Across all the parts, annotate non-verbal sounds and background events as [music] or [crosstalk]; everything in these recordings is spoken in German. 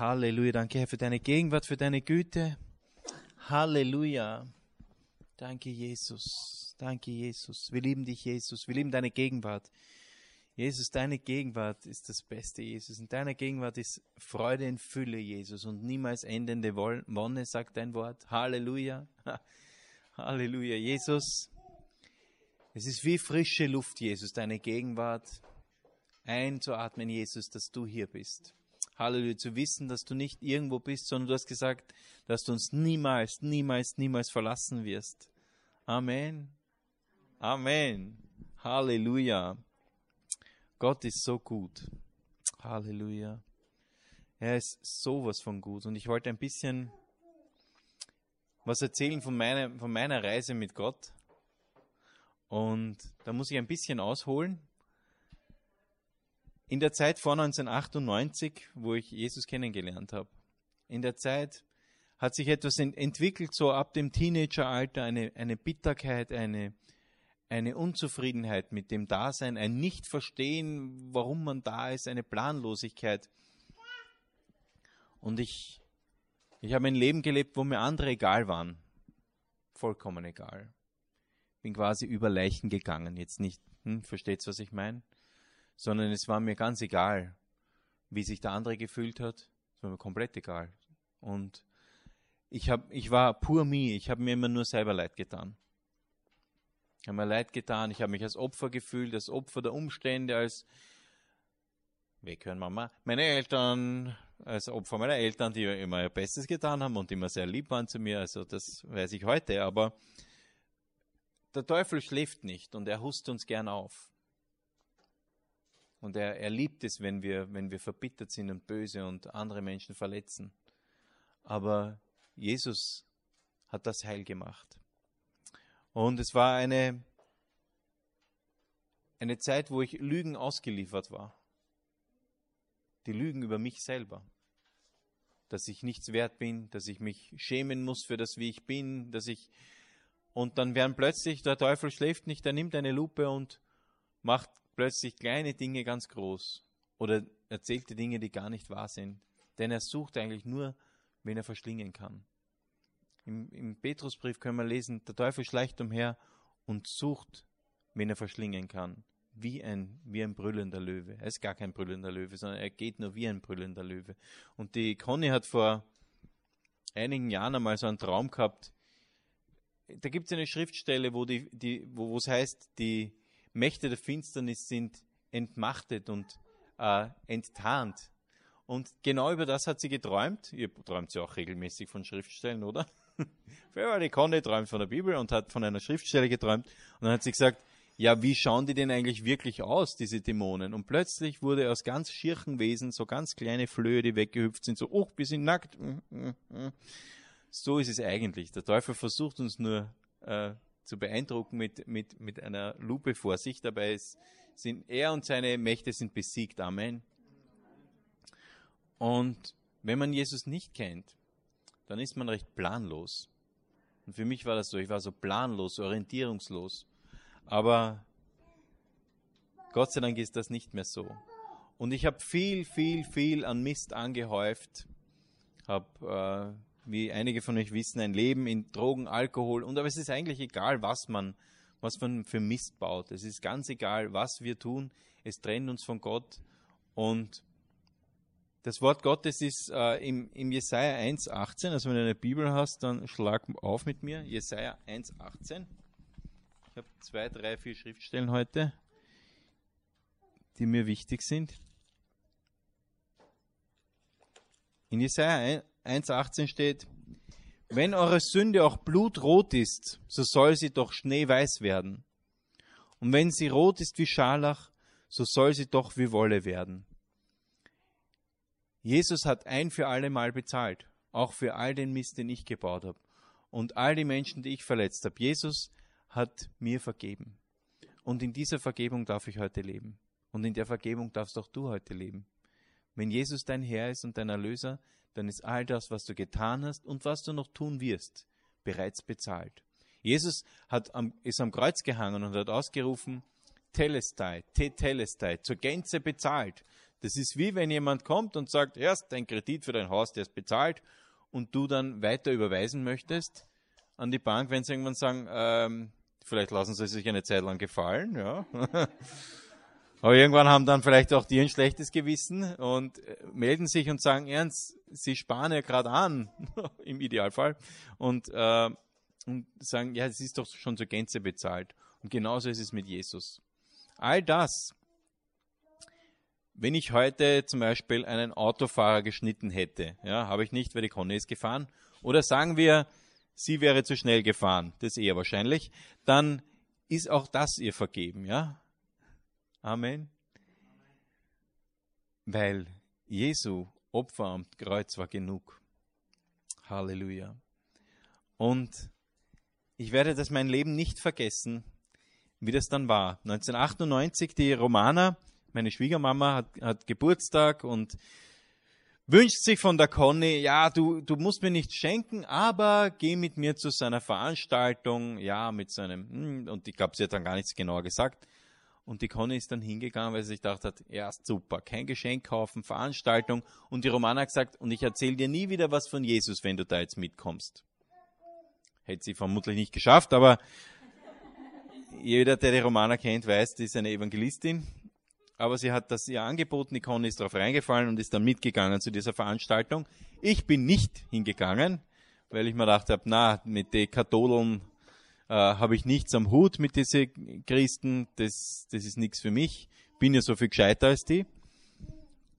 Halleluja. Danke, Herr, für deine Gegenwart, für deine Güte. Halleluja. Danke, Jesus. Danke, Jesus. Wir lieben dich, Jesus. Wir lieben deine Gegenwart. Jesus, deine Gegenwart ist das Beste, Jesus. In deiner Gegenwart ist Freude in Fülle, Jesus, und niemals endende Wonne, sagt dein Wort. Halleluja. Halleluja, Jesus. Es ist wie frische Luft, Jesus, deine Gegenwart einzuatmen, Jesus, dass du hier bist. Halleluja, zu wissen, dass du nicht irgendwo bist, sondern du hast gesagt, dass du uns niemals, niemals, niemals verlassen wirst. Amen. Amen. Halleluja. Gott ist so gut. Halleluja. Er ist sowas von gut. Und ich wollte ein bisschen was erzählen von meiner, von meiner Reise mit Gott. Und da muss ich ein bisschen ausholen. In der Zeit vor 1998, wo ich Jesus kennengelernt habe, in der Zeit hat sich etwas entwickelt, so ab dem Teenageralter, eine, eine Bitterkeit, eine, eine Unzufriedenheit mit dem Dasein, ein Nicht-Verstehen, warum man da ist, eine Planlosigkeit. Und ich, ich habe ein Leben gelebt, wo mir andere egal waren. Vollkommen egal. Bin quasi über Leichen gegangen. Jetzt nicht, hm, versteht's, was ich meine? Sondern es war mir ganz egal, wie sich der andere gefühlt hat. Es war mir komplett egal. Und ich, hab, ich war pur me, ich habe mir immer nur selber leid getan. Ich habe mir leid getan, ich habe mich als Opfer gefühlt, als Opfer der Umstände, als weghören Mama, meine Eltern, als Opfer meiner Eltern, die immer ihr Bestes getan haben und immer sehr lieb waren zu mir, also das weiß ich heute, aber der Teufel schläft nicht und er hust uns gern auf. Und er, er liebt es, wenn wir, wenn wir verbittert sind und böse und andere Menschen verletzen. Aber Jesus hat das heil gemacht. Und es war eine, eine Zeit, wo ich Lügen ausgeliefert war. Die Lügen über mich selber. Dass ich nichts wert bin, dass ich mich schämen muss für das, wie ich bin, dass ich, und dann werden plötzlich, der Teufel schläft nicht, er nimmt eine Lupe und macht plötzlich kleine Dinge ganz groß oder erzählte Dinge, die gar nicht wahr sind. Denn er sucht eigentlich nur, wen er verschlingen kann. Im, Im Petrusbrief können wir lesen, der Teufel schleicht umher und sucht, wen er verschlingen kann. Wie ein, wie ein brüllender Löwe. Er ist gar kein brüllender Löwe, sondern er geht nur wie ein brüllender Löwe. Und die Conny hat vor einigen Jahren einmal so einen Traum gehabt. Da gibt es eine Schriftstelle, wo, die, die, wo es heißt, die, Mächte der Finsternis sind entmachtet und äh, enttarnt. Und genau über das hat sie geträumt. Ihr träumt ja auch regelmäßig von Schriftstellen, oder? [laughs] die Conde träumt von der Bibel und hat von einer Schriftstelle geträumt. Und dann hat sie gesagt, ja, wie schauen die denn eigentlich wirklich aus, diese Dämonen? Und plötzlich wurde aus ganz schirchen Wesen so ganz kleine Flöhe, die weggehüpft sind, so, oh, wir sind nackt. So ist es eigentlich. Der Teufel versucht uns nur äh, zu beeindrucken mit, mit, mit einer Lupe vor sich. Dabei ist, sind er und seine Mächte sind besiegt. Amen. Und wenn man Jesus nicht kennt, dann ist man recht planlos. Und für mich war das so, ich war so planlos, orientierungslos. Aber Gott sei Dank ist das nicht mehr so. Und ich habe viel, viel, viel an Mist angehäuft, habe äh, wie einige von euch wissen, ein Leben in Drogen, Alkohol und aber es ist eigentlich egal, was man, was man für Mist baut. Es ist ganz egal, was wir tun. Es trennt uns von Gott und das Wort Gottes ist äh, im, im Jesaja 1,18. Also wenn du eine Bibel hast, dann schlag auf mit mir. Jesaja 1,18. Ich habe zwei, drei, vier Schriftstellen heute, die mir wichtig sind. In Jesaja 1,18 steht, wenn eure Sünde auch blutrot ist, so soll sie doch schneeweiß werden. Und wenn sie rot ist wie Scharlach, so soll sie doch wie Wolle werden. Jesus hat ein für alle Mal bezahlt, auch für all den Mist, den ich gebaut habe und all die Menschen, die ich verletzt habe. Jesus hat mir vergeben. Und in dieser Vergebung darf ich heute leben. Und in der Vergebung darfst auch du heute leben. Wenn Jesus dein Herr ist und dein Erlöser, dann ist all das, was du getan hast und was du noch tun wirst, bereits bezahlt. Jesus hat am, ist am Kreuz gehangen und hat ausgerufen, Telestai, te Telestai, zur Gänze bezahlt. Das ist wie wenn jemand kommt und sagt, erst dein Kredit für dein Haus, der ist bezahlt und du dann weiter überweisen möchtest an die Bank, wenn sie irgendwann sagen, ähm, vielleicht lassen sie sich eine Zeit lang gefallen, ja. [laughs] Aber irgendwann haben dann vielleicht auch die ein schlechtes Gewissen und äh, melden sich und sagen, ernst, sie sparen ja gerade an, [laughs] im Idealfall, und, äh, und sagen, ja, es ist doch schon zur Gänze bezahlt. Und genauso ist es mit Jesus. All das, wenn ich heute zum Beispiel einen Autofahrer geschnitten hätte, ja, habe ich nicht, weil die Conny ist gefahren, oder sagen wir, sie wäre zu schnell gefahren, das ist eher wahrscheinlich, dann ist auch das ihr vergeben, ja. Amen. Weil Jesu Opfer am Kreuz war genug. Halleluja. Und ich werde das mein Leben nicht vergessen, wie das dann war. 1998, die Romana, meine Schwiegermama, hat, hat Geburtstag und wünscht sich von der Conny, ja, du, du musst mir nichts schenken, aber geh mit mir zu seiner Veranstaltung, ja, mit seinem, hm, und ich glaube, sie hat dann gar nichts genauer gesagt. Und die Conny ist dann hingegangen, weil sie sich gedacht hat, ja, super, kein Geschenk kaufen, Veranstaltung. Und die Romana hat gesagt, und ich erzähle dir nie wieder was von Jesus, wenn du da jetzt mitkommst. Hätte sie vermutlich nicht geschafft, aber jeder, der die Romana kennt, weiß, die ist eine Evangelistin. Aber sie hat das ihr angeboten, die Conny ist darauf reingefallen und ist dann mitgegangen zu dieser Veranstaltung. Ich bin nicht hingegangen, weil ich mir gedacht habe, na, mit den Katholen äh, habe ich nichts am Hut mit diesen Christen, das, das ist nichts für mich, bin ja so viel gescheiter als die.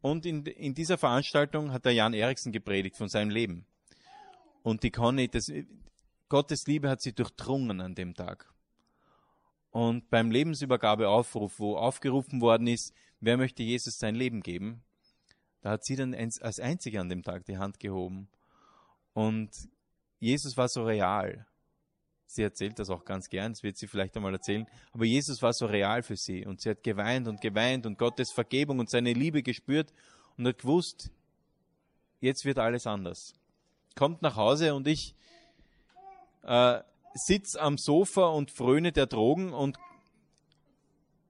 Und in, in dieser Veranstaltung hat der Jan Eriksen gepredigt von seinem Leben. Und die Conny, das, Gottes Liebe hat sie durchdrungen an dem Tag. Und beim Lebensübergabeaufruf, wo aufgerufen worden ist, wer möchte Jesus sein Leben geben, da hat sie dann als einzige an dem Tag die Hand gehoben. Und Jesus war so real. Sie erzählt das auch ganz gern, das wird sie vielleicht einmal erzählen. Aber Jesus war so real für sie und sie hat geweint und geweint und Gottes Vergebung und seine Liebe gespürt und hat gewusst, jetzt wird alles anders. Kommt nach Hause und ich äh, sitze am Sofa und fröne der Drogen und,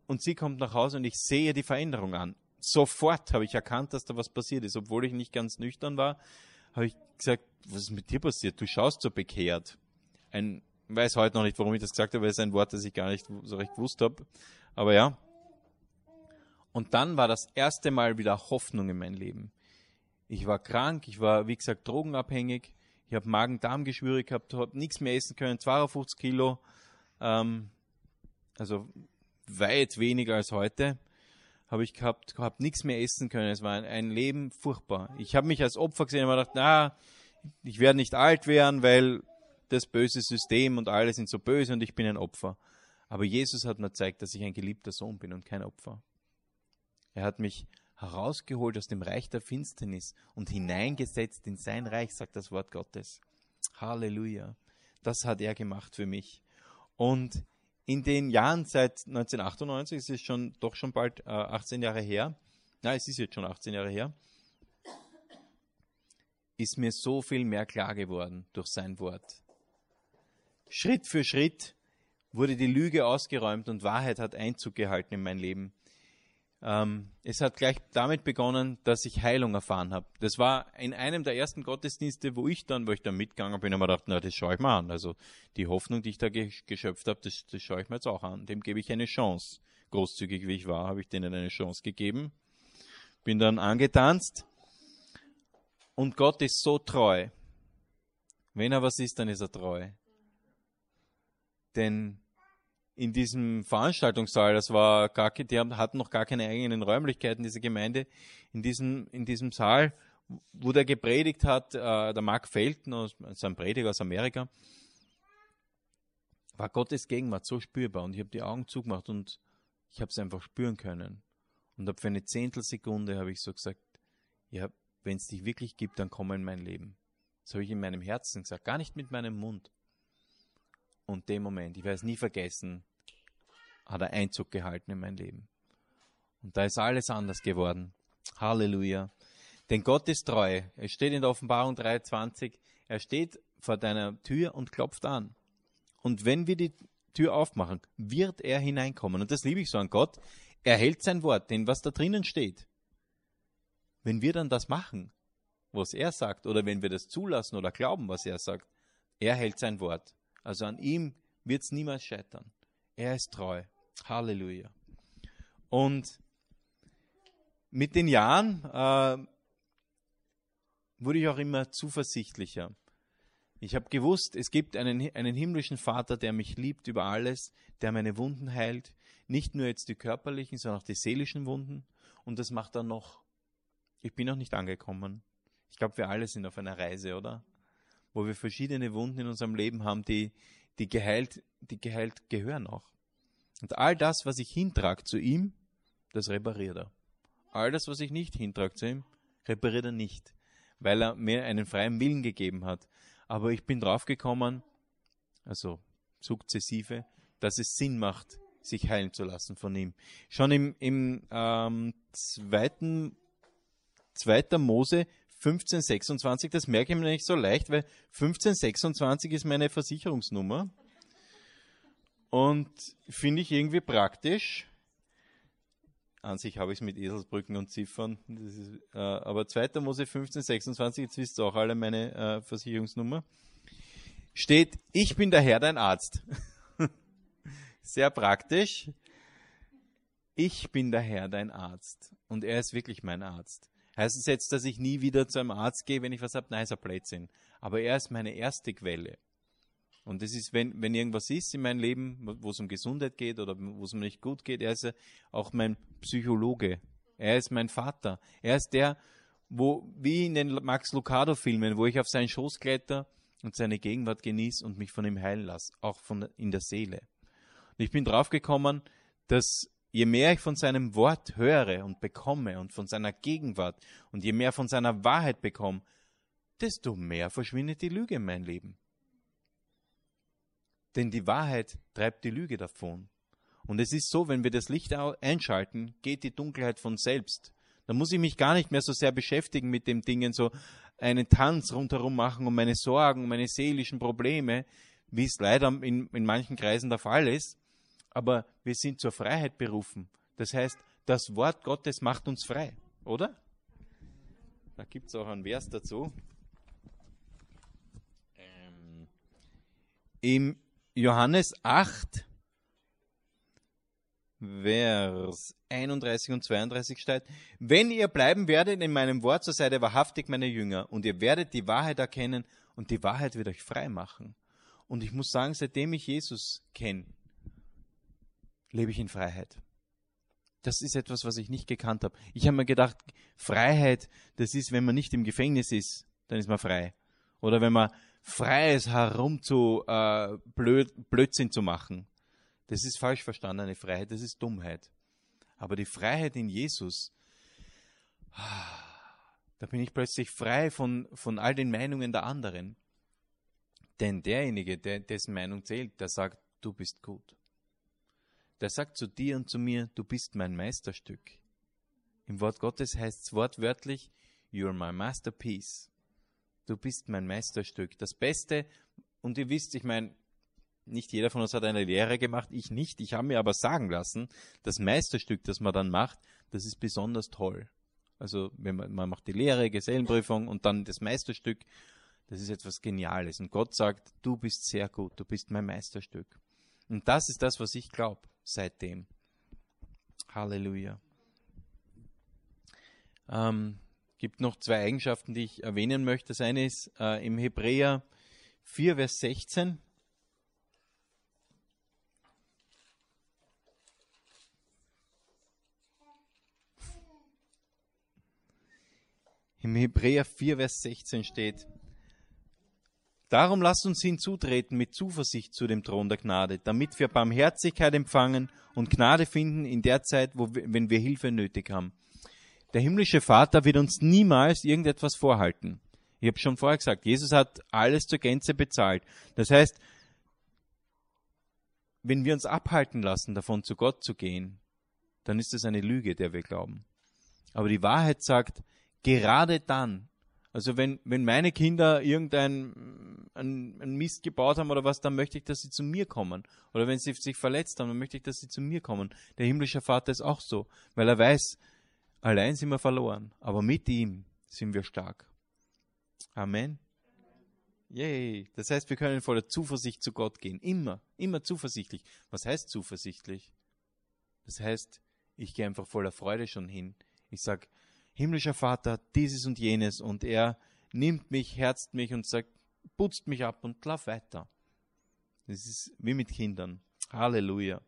und sie kommt nach Hause und ich sehe die Veränderung an. Sofort habe ich erkannt, dass da was passiert ist. Obwohl ich nicht ganz nüchtern war, habe ich gesagt, was ist mit dir passiert? Du schaust so bekehrt. Ein weiß heute noch nicht, warum ich das gesagt habe, weil es ein Wort, das ich gar nicht so recht gewusst habe. Aber ja. Und dann war das erste Mal wieder Hoffnung in mein Leben. Ich war krank, ich war, wie gesagt, drogenabhängig. Ich habe Magen-Darm-Geschwüre gehabt, habe nichts mehr essen können, 52 Kilo. Ähm, also weit weniger als heute habe ich gehabt, habe nichts mehr essen können. Es war ein, ein Leben furchtbar. Ich habe mich als Opfer gesehen und habe gedacht, na, ich werde nicht alt werden, weil das böse System und alle sind so böse und ich bin ein Opfer. Aber Jesus hat mir gezeigt, dass ich ein geliebter Sohn bin und kein Opfer. Er hat mich herausgeholt aus dem Reich der Finsternis und hineingesetzt in sein Reich, sagt das Wort Gottes. Halleluja. Das hat er gemacht für mich. Und in den Jahren seit 1998, es ist schon doch schon bald äh, 18 Jahre her, na, es ist jetzt schon 18 Jahre her, ist mir so viel mehr klar geworden durch sein Wort. Schritt für Schritt wurde die Lüge ausgeräumt und Wahrheit hat Einzug gehalten in mein Leben. Ähm, es hat gleich damit begonnen, dass ich Heilung erfahren habe. Das war in einem der ersten Gottesdienste, wo ich dann, wo ich dann mitgegangen bin, und mir gedacht, na, das schaue ich mal an. Also die Hoffnung, die ich da geschöpft habe, das, das schaue ich mir jetzt auch an. Dem gebe ich eine Chance. Großzügig wie ich war, habe ich denen eine Chance gegeben. Bin dann angetanzt. Und Gott ist so treu. Wenn er was ist, dann ist er treu. Denn in diesem Veranstaltungssaal, das war gar, die hatten noch gar keine eigenen Räumlichkeiten, diese Gemeinde, in diesem, in diesem Saal, wo der gepredigt hat, äh, der Mark Felton, also ein Prediger aus Amerika, war Gottes Gegenwart so spürbar und ich habe die Augen zugemacht und ich habe es einfach spüren können. Und habe für eine Zehntelsekunde habe ich so gesagt, ja, wenn es dich wirklich gibt, dann komm in mein Leben. Das habe ich in meinem Herzen gesagt, gar nicht mit meinem Mund. Und dem Moment, ich werde es nie vergessen, hat er Einzug gehalten in mein Leben. Und da ist alles anders geworden. Halleluja. Denn Gott ist treu. Es steht in der Offenbarung 3,20, er steht vor deiner Tür und klopft an. Und wenn wir die Tür aufmachen, wird er hineinkommen. Und das liebe ich so an Gott. Er hält sein Wort, denn was da drinnen steht, wenn wir dann das machen, was er sagt, oder wenn wir das zulassen oder glauben, was er sagt, er hält sein Wort. Also an ihm wird es niemals scheitern. Er ist treu. Halleluja. Und mit den Jahren äh, wurde ich auch immer zuversichtlicher. Ich habe gewusst, es gibt einen, einen himmlischen Vater, der mich liebt über alles, der meine Wunden heilt. Nicht nur jetzt die körperlichen, sondern auch die seelischen Wunden. Und das macht er noch. Ich bin noch nicht angekommen. Ich glaube, wir alle sind auf einer Reise, oder? Wo wir verschiedene Wunden in unserem Leben haben, die, die geheilt, die geheilt gehören auch. Und all das, was ich hintrage zu ihm, das repariert er. All das, was ich nicht hintrage zu ihm, repariert er nicht, weil er mir einen freien Willen gegeben hat. Aber ich bin draufgekommen, also sukzessive, dass es Sinn macht, sich heilen zu lassen von ihm. Schon im, im ähm, zweiten, zweiter Mose 1526, das merke ich mir nicht so leicht, weil 1526 ist meine Versicherungsnummer. Und finde ich irgendwie praktisch. An sich habe ich es mit Eselsbrücken und Ziffern. Ist, äh, aber 2. Mose 15, 26, jetzt wisst ihr auch alle meine äh, Versicherungsnummer. Steht, ich bin der Herr, dein Arzt. [laughs] Sehr praktisch. Ich bin der Herr, dein Arzt. Und er ist wirklich mein Arzt. Heißt es jetzt, dass ich nie wieder zu einem Arzt gehe, wenn ich was habe? Nein, ist ein Blödsinn. Aber er ist meine erste Quelle. Und das ist, wenn, wenn irgendwas ist in meinem Leben, wo es um Gesundheit geht oder wo es mir nicht gut geht, er ist auch mein Psychologe. Er ist mein Vater. Er ist der, wo, wie in den Max Lucado-Filmen, wo ich auf seinen Schoß kletter und seine Gegenwart genieße und mich von ihm heilen lasse, auch von, in der Seele. Und ich bin draufgekommen, dass je mehr ich von seinem Wort höre und bekomme und von seiner Gegenwart und je mehr von seiner Wahrheit bekomme, desto mehr verschwindet die Lüge in mein Leben. Denn die Wahrheit treibt die Lüge davon. Und es ist so, wenn wir das Licht einschalten, geht die Dunkelheit von selbst. Da muss ich mich gar nicht mehr so sehr beschäftigen mit dem Dingen, so einen Tanz rundherum machen um meine Sorgen, um meine seelischen Probleme, wie es leider in, in manchen Kreisen der Fall ist. Aber wir sind zur Freiheit berufen. Das heißt, das Wort Gottes macht uns frei, oder? Da gibt es auch einen Vers dazu. Ähm, Im Johannes 8, Vers 31 und 32 steht, wenn ihr bleiben werdet in meinem Wort, so seid ihr wahrhaftig meine Jünger und ihr werdet die Wahrheit erkennen und die Wahrheit wird euch frei machen. Und ich muss sagen, seitdem ich Jesus kenne, lebe ich in Freiheit. Das ist etwas, was ich nicht gekannt habe. Ich habe mir gedacht, Freiheit, das ist, wenn man nicht im Gefängnis ist, dann ist man frei. Oder wenn man frei ist, herum zu äh, Blöd, Blödsinn zu machen. Das ist falsch verstandene Freiheit, das ist Dummheit. Aber die Freiheit in Jesus, da bin ich plötzlich frei von, von all den Meinungen der anderen. Denn derjenige, der, dessen Meinung zählt, der sagt, du bist gut der sagt zu dir und zu mir, du bist mein Meisterstück. Im Wort Gottes heißt es wortwörtlich, you're my masterpiece. Du bist mein Meisterstück. Das Beste, und ihr wisst, ich meine, nicht jeder von uns hat eine Lehre gemacht, ich nicht. Ich habe mir aber sagen lassen, das Meisterstück, das man dann macht, das ist besonders toll. Also wenn man, man macht die Lehre, Gesellenprüfung und dann das Meisterstück, das ist etwas Geniales. Und Gott sagt, du bist sehr gut, du bist mein Meisterstück. Und das ist das, was ich glaube seitdem. Halleluja. Ähm, gibt noch zwei Eigenschaften, die ich erwähnen möchte. Das eine ist äh, im Hebräer 4, Vers 16. Im Hebräer 4, Vers 16 steht, Darum lasst uns hinzutreten mit Zuversicht zu dem Thron der Gnade, damit wir Barmherzigkeit empfangen und Gnade finden in der Zeit, wo wir, wenn wir Hilfe nötig haben. Der himmlische Vater wird uns niemals irgendetwas vorhalten. Ich habe schon vorher gesagt, Jesus hat alles zur Gänze bezahlt. Das heißt, wenn wir uns abhalten lassen, davon zu Gott zu gehen, dann ist das eine Lüge, der wir glauben. Aber die Wahrheit sagt, gerade dann, also wenn, wenn meine Kinder irgendein ein, ein Mist gebaut haben oder was, dann möchte ich, dass sie zu mir kommen. Oder wenn sie sich verletzt haben, dann möchte ich, dass sie zu mir kommen. Der himmlische Vater ist auch so, weil er weiß, Allein sind wir verloren, aber mit ihm sind wir stark. Amen. Yay. Das heißt, wir können voller Zuversicht zu Gott gehen. Immer, immer zuversichtlich. Was heißt zuversichtlich? Das heißt, ich gehe einfach voller Freude schon hin. Ich sage, himmlischer Vater, dieses und jenes und er nimmt mich, herzt mich und sagt, putzt mich ab und lauf weiter. Das ist wie mit Kindern. Halleluja.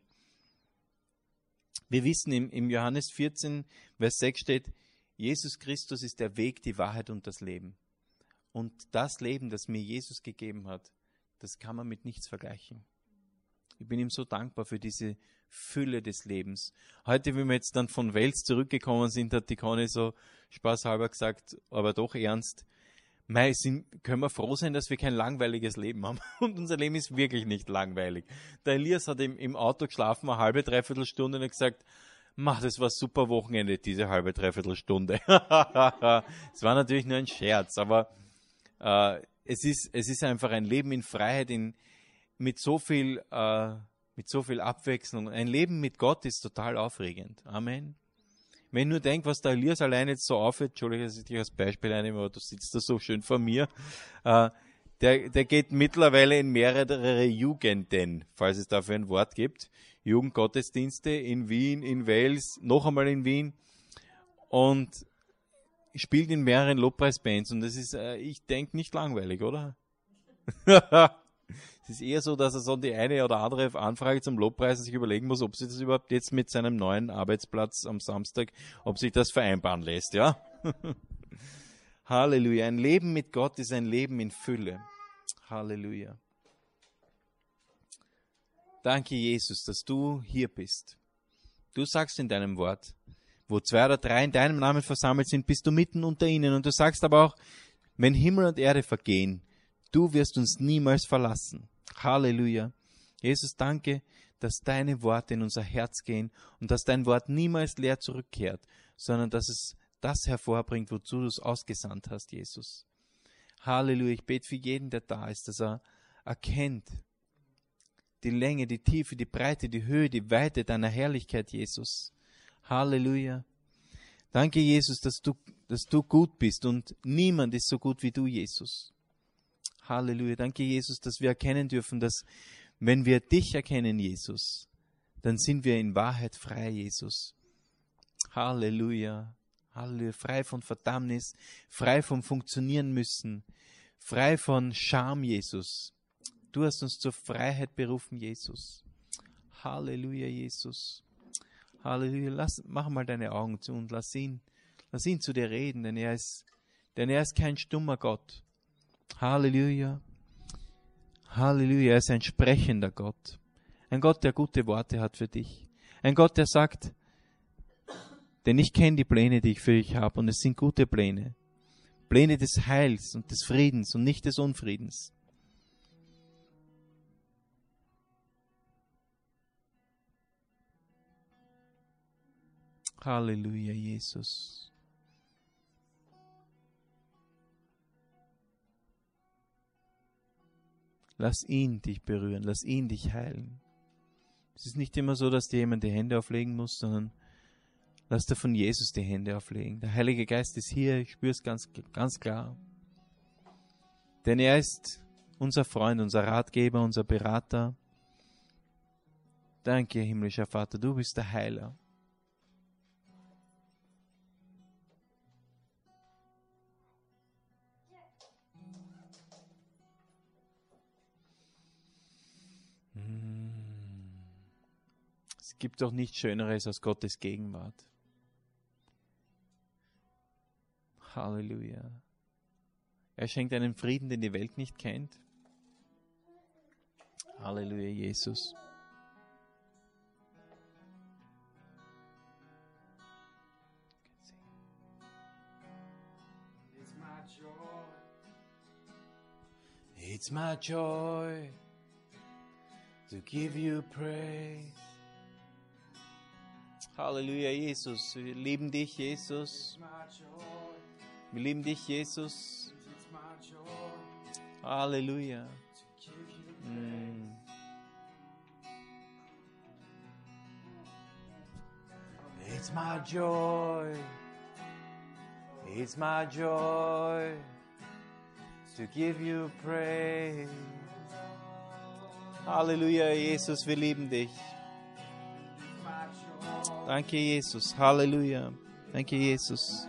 Wir wissen im, im Johannes 14, Vers 6 steht, Jesus Christus ist der Weg, die Wahrheit und das Leben. Und das Leben, das mir Jesus gegeben hat, das kann man mit nichts vergleichen. Ich bin ihm so dankbar für diese Fülle des Lebens. Heute, wie wir jetzt dann von Wels zurückgekommen sind, hat die Conny so spaßhalber gesagt, aber doch ernst, Mei, sind, können wir froh sein, dass wir kein langweiliges Leben haben. [laughs] Und unser Leben ist wirklich nicht langweilig. Der Elias hat im, im Auto geschlafen, eine halbe, dreiviertel Stunde und gesagt, mach, das war super Wochenende, diese halbe, dreiviertel Stunde. [laughs] Es war natürlich nur ein Scherz, aber äh, es, ist, es ist einfach ein Leben in Freiheit, in, mit, so viel, äh, mit so viel Abwechslung. Ein Leben mit Gott ist total aufregend. Amen. Wenn du denkst, was der Elias allein jetzt so aufhört, Entschuldige, dass ich dich als Beispiel einnehme, aber du sitzt da so schön vor mir, äh, der, der geht mittlerweile in mehrere Jugenden, falls es dafür ein Wort gibt. Jugendgottesdienste in Wien, in Wales, noch einmal in Wien und spielt in mehreren Lobpreisbands und das ist, äh, ich denke, nicht langweilig, oder? [laughs] Es ist eher so, dass er so die eine oder andere Anfrage zum Lobpreisen sich überlegen muss, ob sich das überhaupt jetzt mit seinem neuen Arbeitsplatz am Samstag, ob sich das vereinbaren lässt, ja? [laughs] Halleluja. Ein Leben mit Gott ist ein Leben in Fülle. Halleluja. Danke, Jesus, dass du hier bist. Du sagst in deinem Wort, wo zwei oder drei in deinem Namen versammelt sind, bist du mitten unter ihnen. Und du sagst aber auch, wenn Himmel und Erde vergehen, du wirst uns niemals verlassen. Halleluja. Jesus, danke, dass deine Worte in unser Herz gehen und dass dein Wort niemals leer zurückkehrt, sondern dass es das hervorbringt, wozu du es ausgesandt hast, Jesus. Halleluja. Ich bete für jeden, der da ist, dass er erkennt die Länge, die Tiefe, die Breite, die Höhe, die Weite deiner Herrlichkeit, Jesus. Halleluja. Danke, Jesus, dass du, dass du gut bist und niemand ist so gut wie du, Jesus. Halleluja. Danke, Jesus, dass wir erkennen dürfen, dass wenn wir dich erkennen, Jesus, dann sind wir in Wahrheit frei, Jesus. Halleluja. Halleluja. Frei von Verdammnis, frei vom Funktionieren müssen, frei von Scham, Jesus. Du hast uns zur Freiheit berufen, Jesus. Halleluja, Jesus. Halleluja. Lass, mach mal deine Augen zu und lass ihn, lass ihn zu dir reden, denn er ist, denn er ist kein stummer Gott. Halleluja. Halleluja, er ist ein sprechender Gott. Ein Gott, der gute Worte hat für dich. Ein Gott, der sagt, denn ich kenne die Pläne, die ich für dich habe, und es sind gute Pläne. Pläne des Heils und des Friedens und nicht des Unfriedens. Halleluja, Jesus. Lass ihn dich berühren, lass ihn dich heilen. Es ist nicht immer so, dass dir jemand die Hände auflegen muss, sondern lass dir von Jesus die Hände auflegen. Der Heilige Geist ist hier, ich spüre es ganz, ganz klar. Denn er ist unser Freund, unser Ratgeber, unser Berater. Danke, himmlischer Vater, du bist der Heiler. Gibt doch nichts Schöneres als Gottes Gegenwart. Halleluja. Er schenkt einen Frieden, den die Welt nicht kennt. Halleluja, Jesus. It's my joy to give you praise. Halleluja, Jesus. Wir lieben dich, Jesus. Wir lieben dich, Jesus. Halleluja. Mm. It's my joy It's my joy to give you praise. Halleluja, Jesus, wir lieben dich. Danke, Jesus. Halleluja. Danke, Jesus.